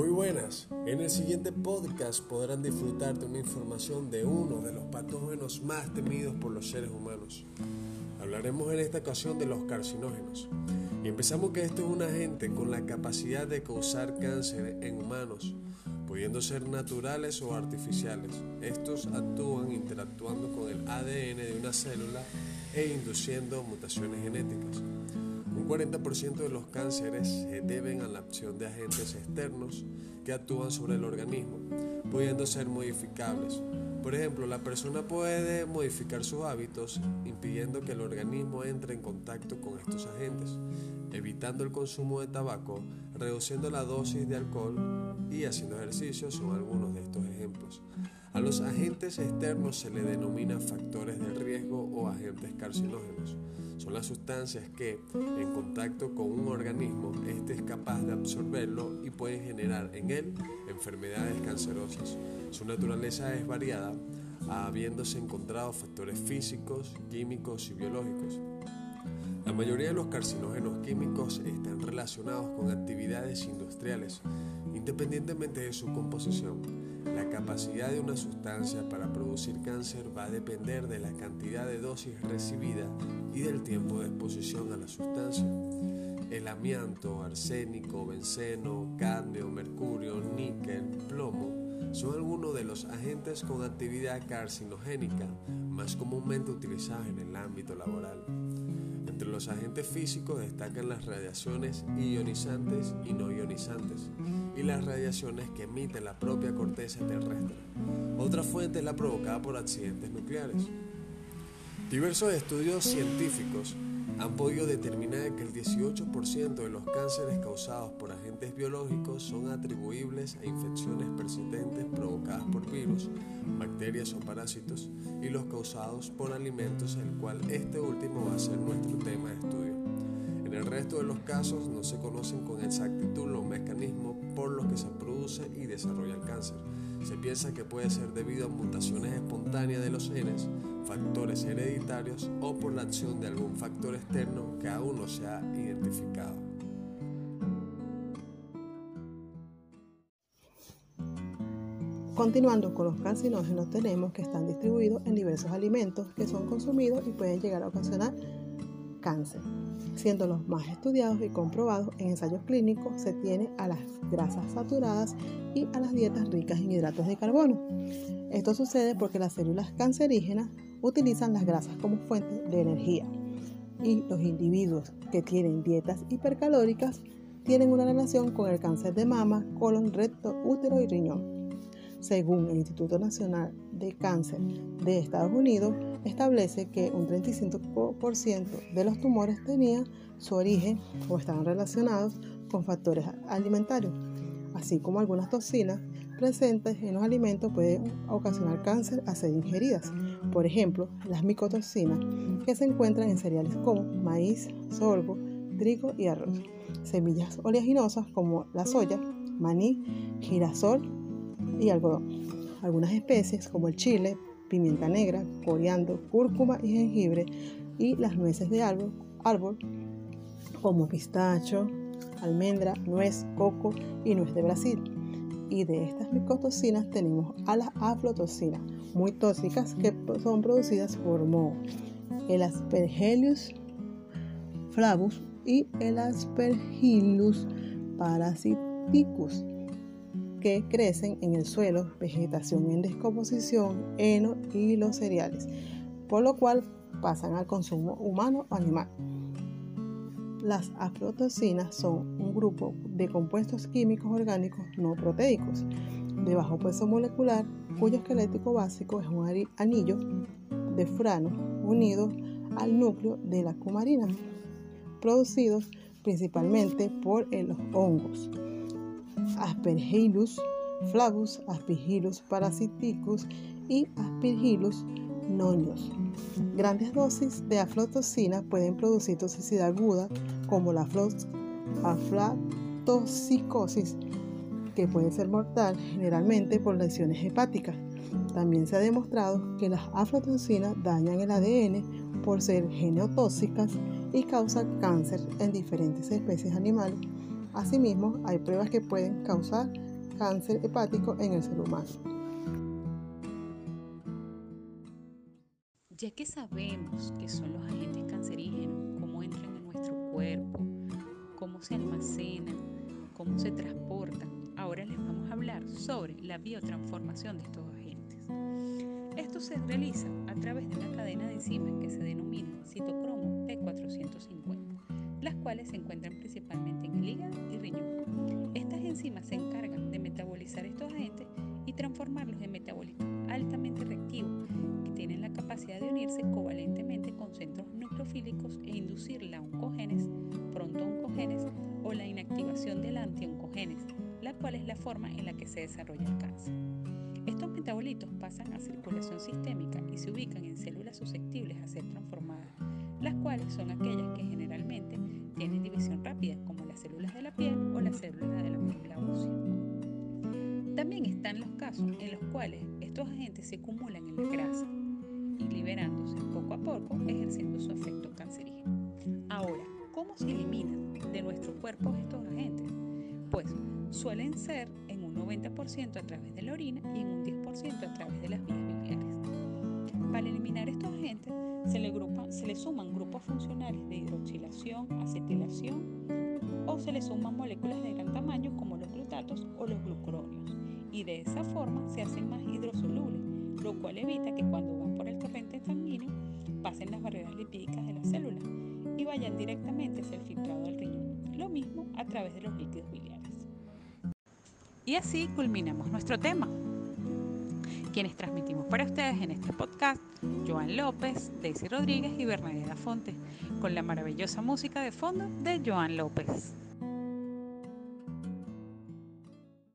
Muy buenas. En el siguiente podcast podrán disfrutar de una información de uno de los patógenos más temidos por los seres humanos. Hablaremos en esta ocasión de los carcinógenos. Y empezamos que esto es un agente con la capacidad de causar cáncer en humanos, pudiendo ser naturales o artificiales. Estos actúan interactuando con el ADN de una célula e induciendo mutaciones genéticas. Un 40% de los cánceres se deben a la acción de agentes externos que actúan sobre el organismo, pudiendo ser modificables. Por ejemplo, la persona puede modificar sus hábitos impidiendo que el organismo entre en contacto con estos agentes, evitando el consumo de tabaco, reduciendo la dosis de alcohol y haciendo ejercicio son algunos de estos ejemplos. A los agentes externos se le denomina factores de riesgo o agentes carcinógenos. Son las sustancias que, en contacto con un organismo, éste es capaz de absorberlo y pueden generar en él enfermedades cancerosas. Su naturaleza es variada, habiéndose encontrado factores físicos, químicos y biológicos. La mayoría de los carcinógenos químicos están relacionados con actividades industriales, independientemente de su composición. La capacidad de una sustancia para producir cáncer va a depender de la cantidad de dosis recibida y del tiempo de exposición a la sustancia. El amianto, arsénico, benceno, cadmio, mercurio, níquel, plomo son algunos de los agentes con actividad carcinogénica más comúnmente utilizados en el ámbito laboral. Los agentes físicos destacan las radiaciones ionizantes y no ionizantes y las radiaciones que emite la propia corteza terrestre. Otra fuente es la provocada por accidentes nucleares. Diversos estudios científicos han podido determinar que el 18% de los cánceres causados por agentes biológicos son atribuibles a infecciones persistentes provocadas por virus, bacterias o parásitos y los causados por alimentos, el cual este último va a ser nuestro tema resto de los casos no se conocen con exactitud los mecanismos por los que se produce y desarrolla el cáncer. Se piensa que puede ser debido a mutaciones espontáneas de los genes, factores hereditarios o por la acción de algún factor externo que aún no se ha identificado. Continuando con los carcinógenos, tenemos que están distribuidos en diversos alimentos que son consumidos y pueden llegar a ocasionar cáncer. Siendo los más estudiados y comprobados en ensayos clínicos, se tiene a las grasas saturadas y a las dietas ricas en hidratos de carbono. Esto sucede porque las células cancerígenas utilizan las grasas como fuente de energía y los individuos que tienen dietas hipercalóricas tienen una relación con el cáncer de mama, colon, recto, útero y riñón. Según el Instituto Nacional de Cáncer de Estados Unidos, establece que un 35% de los tumores tenían su origen o estaban relacionados con factores alimentarios, así como algunas toxinas presentes en los alimentos pueden ocasionar cáncer a ser ingeridas. Por ejemplo, las micotoxinas que se encuentran en cereales como maíz, sorgo, trigo y arroz, semillas oleaginosas como la soya, maní, girasol, y algodón. Algunas especies como el chile, pimienta negra, coriandro, cúrcuma y jengibre y las nueces de árbol, como pistacho, almendra, nuez, coco y nuez de Brasil. Y de estas micotoxinas tenemos a las aflotoxinas, muy tóxicas que son producidas por el Aspergillus flavus y el Aspergillus parasiticus que crecen en el suelo, vegetación en descomposición, heno y los cereales, por lo cual pasan al consumo humano o animal. Las aflatoxinas son un grupo de compuestos químicos orgánicos no proteicos de bajo peso molecular cuyo esquelético básico es un anillo de furano unido al núcleo de la cumarina, producidos principalmente por los hongos. Aspergillus flavus, Aspergillus parasiticus y Aspergillus nonius. Grandes dosis de aflatoxina pueden producir toxicidad aguda como la aflatoxicosis, que puede ser mortal generalmente por lesiones hepáticas. También se ha demostrado que las aflatoxinas dañan el ADN por ser genotóxicas y causan cáncer en diferentes especies animales Asimismo, hay pruebas que pueden causar cáncer hepático en el ser humano. Ya que sabemos que son los agentes cancerígenos, cómo entran en nuestro cuerpo, cómo se almacenan, cómo se transportan, ahora les vamos a hablar sobre la biotransformación de estos agentes. Esto se realiza a través de una cadena de enzimas que se denomina citocromo P450, las cuales se encuentran principalmente en el hígado y riñón. Estas enzimas se encargan de metabolizar estos agentes y transformarlos en metabolitos altamente reactivos que tienen la capacidad de unirse covalentemente con centros nucleofílicos e inducir la oncogenes, pronto-oncogenes o la inactivación del anti-oncogenes, la cual es la forma en la que se desarrolla el cáncer. Estos metabolitos pasan a circulación sistémica y se ubican en células susceptibles a ser transformadas, las cuales son aquellas que en los cuales estos agentes se acumulan en la grasa y liberándose poco a poco, ejerciendo su efecto cancerígeno. Ahora, ¿cómo se eliminan de nuestro cuerpo estos agentes? Pues suelen ser en un 90% a través de la orina y en un 10% a través de las vías biliares. Para eliminar estos agentes se le, suman grupos funcionales de hidroxilación, acetilación o se le suman moléculas de gran tamaño como los glutatos o los glucuronios y de esa forma se hacen más hidrosolubles, lo cual evita que cuando van por el torrente sanguíneo pasen las barreras lipídicas de la célula y vayan directamente hacia el filtrado del riñón. Lo mismo a través de los líquidos biliares. Y así culminamos nuestro tema. Quienes transmitimos para ustedes en este podcast, Joan López, Daisy Rodríguez y Bernadette Fonte, con la maravillosa música de fondo de Joan López.